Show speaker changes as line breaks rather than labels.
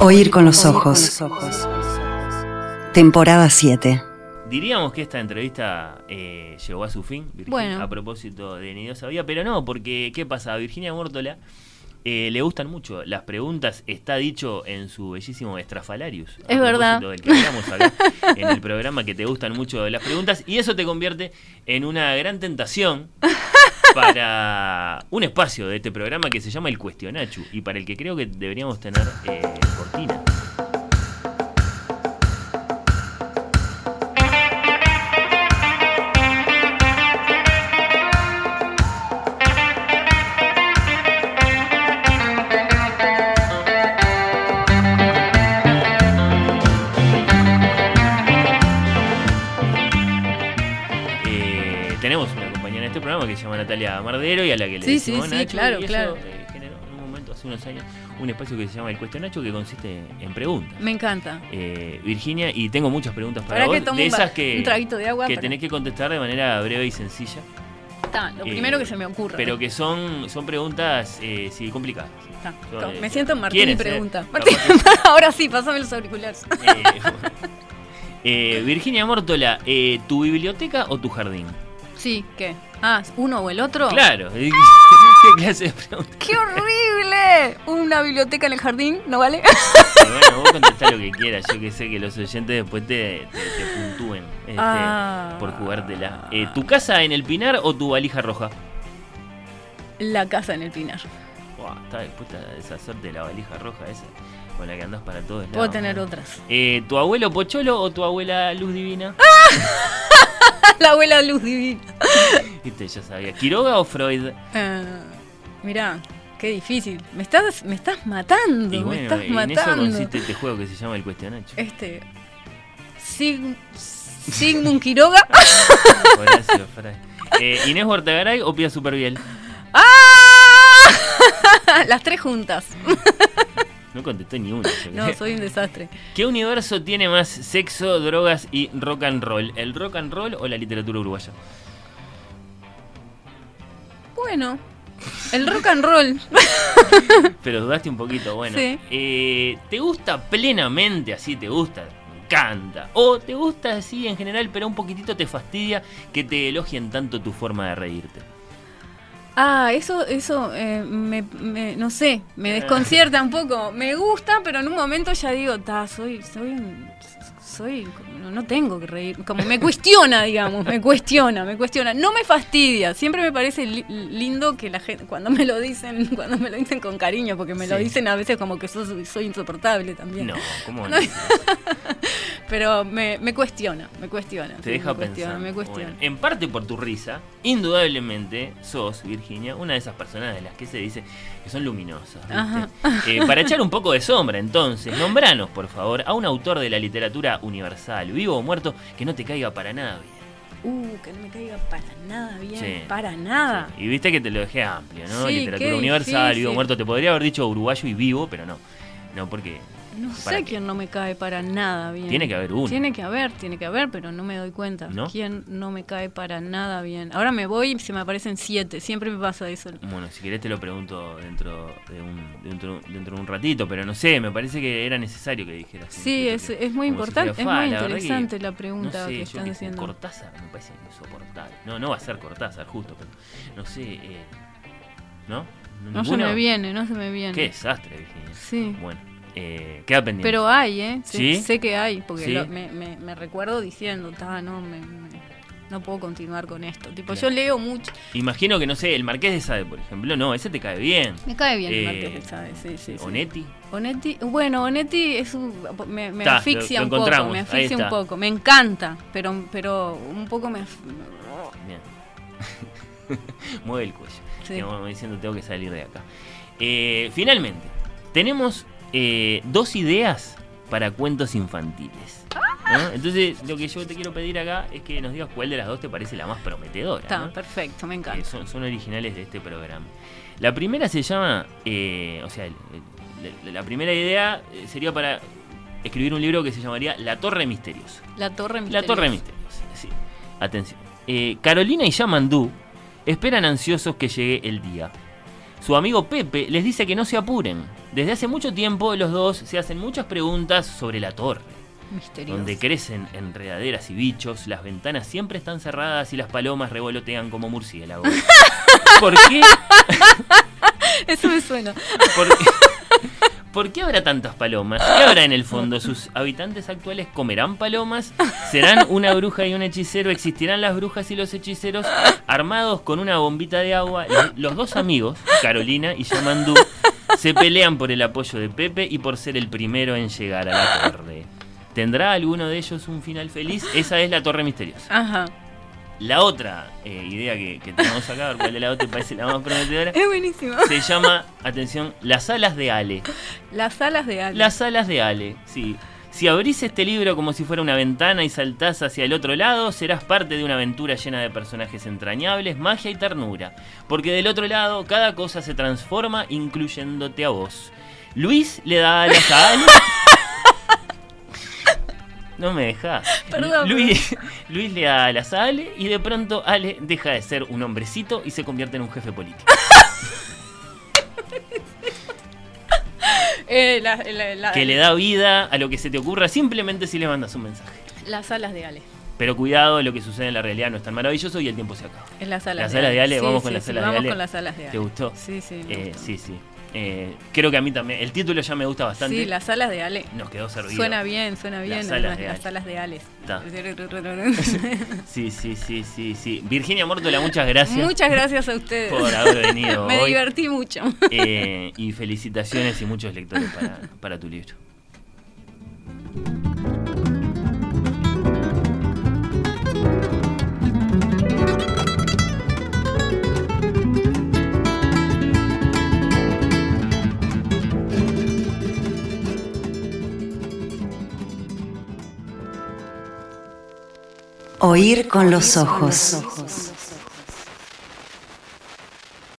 Oír con los ojos. Temporada 7.
Diríamos que esta entrevista eh, llegó a su fin, Virginia,
Bueno.
a propósito de Ni Dios sabía, pero no, porque ¿qué pasa? A Virginia Mórtola eh, le gustan mucho las preguntas, está dicho en su bellísimo Estrafalarius. a
Es verdad.
propósito Del que hablamos acá en el programa, que te gustan mucho las preguntas, y eso te convierte en una gran tentación para un espacio de este programa que se llama El Cuestionachu, y para el que creo que deberíamos tener eh, cortina. Compañera en este programa que se llama Natalia Mardero y a la que le
Sí,
decimos
sí, sí,
Nacho,
claro,
y eso,
claro.
eh, generó en un momento, hace unos años, un espacio que se llama El Cuestionacho que consiste en preguntas.
Me encanta.
Eh, Virginia, y tengo muchas preguntas para
Ahora
vos, de esas que,
un traguito de agua.
que
para-
tenés que contestar de manera breve y sencilla,
Está, lo
eh,
primero que se me ocurre.
pero que son, son preguntas eh, sí, complicadas.
Está.
eh,
me siento en Martín y pregunta. Martín, ahora sí, pásame los auriculares.
Eh, Virginia Mórtola, eh, ¿tu biblioteca o tu jardín?
Sí, ¿qué? Ah, ¿uno o el otro?
Claro. ¿Qué clase de pregunta?
¡Qué horrible! Una biblioteca en el jardín, ¿no vale?
Pero bueno, vos contestá lo que quieras. Yo que sé que los oyentes después te, te, te puntúen este,
Ah.
por jugártela. Eh, ¿Tu casa en el Pinar o tu valija roja?
La casa en el Pinar.
Buah, está dispuesta a deshacerte de la valija roja esa con la que andás para todos lados.
Puedo tener
¿no?
otras.
Eh, ¿Tu abuelo Pocholo o tu abuela Luz Divina?
La abuela Luz Divina.
Viste, ya sabía. ¿Quiroga o Freud?
Ah, mirá, qué difícil. Me estás, me estás matando,
Y
me
bueno,
estás
en eso
matando.
consiste este juego que se llama el cuestionacho.
Este. Sig- Sigmund Quiroga.
Horacio Fray. Eh, ¿Inés Bortegaray o Pia Superviel?
¡Ah! Las tres juntas.
No contestó ni una. yo
No, soy un desastre.
¿Qué universo tiene más sexo, drogas y rock and roll? ¿El rock and roll o la literatura uruguaya?
Bueno, el rock and roll.
Pero dudaste un poquito, bueno.
Sí.
Eh, ¿Te gusta plenamente así? ¿Te gusta? Me encanta. ¿O te gusta así en general, pero un poquitito te fastidia que te elogien tanto tu forma de reírte?
Ah, eso, eso, eh, me, me- no sé, me desconcierta un poco. Me gusta, pero en un momento ya digo, ta, soy, soy, un- soy, no, tengo que reír. Como me cuestiona, digamos, me cuestiona, me cuestiona. No me fastidia. Siempre me parece li- lindo que la gente, cuando me lo dicen, cuando me lo dicen con cariño, porque me lo dicen a veces como que soy, soy insoportable también.
No, ¿cómo no?
Pero me, me cuestiona, me cuestiona.
Te
sí,
deja
me cuestiona, me cuestiona.
en parte por tu risa, indudablemente sos, Virginia, una de esas personas de las que se dice que son luminosas. Eh, para echar un poco de sombra, entonces, nombranos, por favor, a un autor de la literatura universal, vivo o muerto, que no te caiga para nada bien.
Uh, que no me caiga para nada bien,
Sí.
para nada.
Y viste que te lo dejé amplio, ¿no?
Sí,
literatura universal, vivo o muerto. Te podría haber dicho uruguayo y vivo, pero no. No, porque
No
¿Para
sé quién no me cae para nada bien.
tiene que haber uno.
Tiene que haber, tiene que haber, pero no me doy cuenta.
¿No?
¿Quién no me cae para nada bien? Ahora me voy y se me aparecen siete. Siempre me pasa eso.
Bueno, si querés te lo pregunto dentro de un, dentro, dentro de un ratito, pero no sé, me parece que era necesario que dijeras.
Sí, es,
que-
es muy
si
importante, es
"Fa,
muy interesante la pregunta
sé,
que están haciendo.
Cortázar me parece insoportable. No, no va a ser Cortázar, justo, pero no sé. Eh, ¿No?
No se me viene, no se me viene.
Qué desastre, Virginia.
Sí.
Bueno, eh, queda pendiente.
Pero hay, ¿eh? Sé,
¿Sí?
sé que hay, porque
¿Sí?
lo- me, recuerdo diciendo, "Ta, no, me, me- no puedo continuar con esto. Tipo,
Claro.
yo leo mucho.
Imagino que, no sé, el Marqués de Sade, por ejemplo, no, ese te cae bien.
Me cae bien
Eh,
el Marqués de Sade, sí, sí, sí.
Onetti.
Bueno, Onetti es un, me, me
Ta,
asfixia
lo- lo
un poco, me asfixia un poco, me encanta, pero, pero un poco me...
Bien. Mueve el cuello.
Sí.
Vamos diciendo, tengo que salir de acá. Eh, finalmente, tenemos eh, dos ideas para cuentos infantiles. ¿no? Entonces, lo que yo te quiero pedir acá es que nos digas cuál de las dos te parece la más prometedora.
Está,
¿no?
perfecto, me
Eh,
encanta.
son, son originales de este programa. La primera se llama, eh, o sea, la, la primera idea sería para escribir un libro que se llamaría La Torre Misteriosa.
La Torre
La
Misteriosa.
Torre Misteriosa, sí. Atención. Eh, Carolina y Yamandú esperan ansiosos que llegue el día. Su amigo Pepe les dice que no se apuren, Desde hace mucho tiempo los dos se hacen muchas preguntas sobre la torre,
Misterioso.
donde crecen enredaderas y bichos, las ventanas siempre están cerradas y las palomas revolotean como murciélagos. ¿Por qué?
Eso me suena.
¿Por qué? ¿Por qué habrá tantas palomas? ¿Qué habrá en el fondo? ¿Sus habitantes actuales comerán palomas? ¿Serán una bruja y un hechicero? ¿Existirán las brujas y los hechiceros armados con una bombita de agua? Los, los dos amigos, Carolina y Yamandú, se pelean por el apoyo de Pepe y por ser el primero en llegar a la torre. ¿Tendrá alguno de ellos un final feliz? Esa es la torre misteriosa.
Ajá.
La otra eh, idea que, que tenemos acá, a ver cuál de la otra te parece la más prometedora,
Es buenísimo.
se llama, atención, las alas de Ale.
Las alas de Ale.
Las alas de Ale, sí. Si abrís este libro como si fuera una ventana y saltás hacia el otro lado, serás parte de una aventura llena de personajes entrañables, magia y ternura. Porque del otro lado, cada cosa se transforma, incluyéndote a vos. Luis le da alas a Ale. No me dejas.
Perdón,
Luis, Luis le da alas a Ale y de pronto Ale deja de ser un hombrecito y se convierte en un jefe político.
Eh, la- la- la-
que le da vida a lo que se te ocurra simplemente si le mandas un mensaje.
Las alas de Ale.
Pero cuidado, lo que sucede en la realidad no es tan maravilloso y el tiempo se acaba.
Es las alas
Las
de
alas de Ale,
Sí,
vamos con
sí,
las
sí,
alas de
vamos
Ale.
con las alas de Ale.
¿Te gustó?
Sí, sí. me
Eh,
gustó.
sí, sí. Eh, creo que a mí también. El título ya me gusta bastante.
Sí, las alas de Ale.
Nos quedó servido.
Suena bien, suena bien.
Las alas de
las
Ale.
alas de.
Sí, sí, sí, sí, sí. Virginia Mórtola, muchas gracias
Muchas gracias a ustedes.
por haber venido
Me
hoy.
divertí mucho.
Eh, y felicitaciones y muchos lectores para, para tu libro.
Oír con los ojos.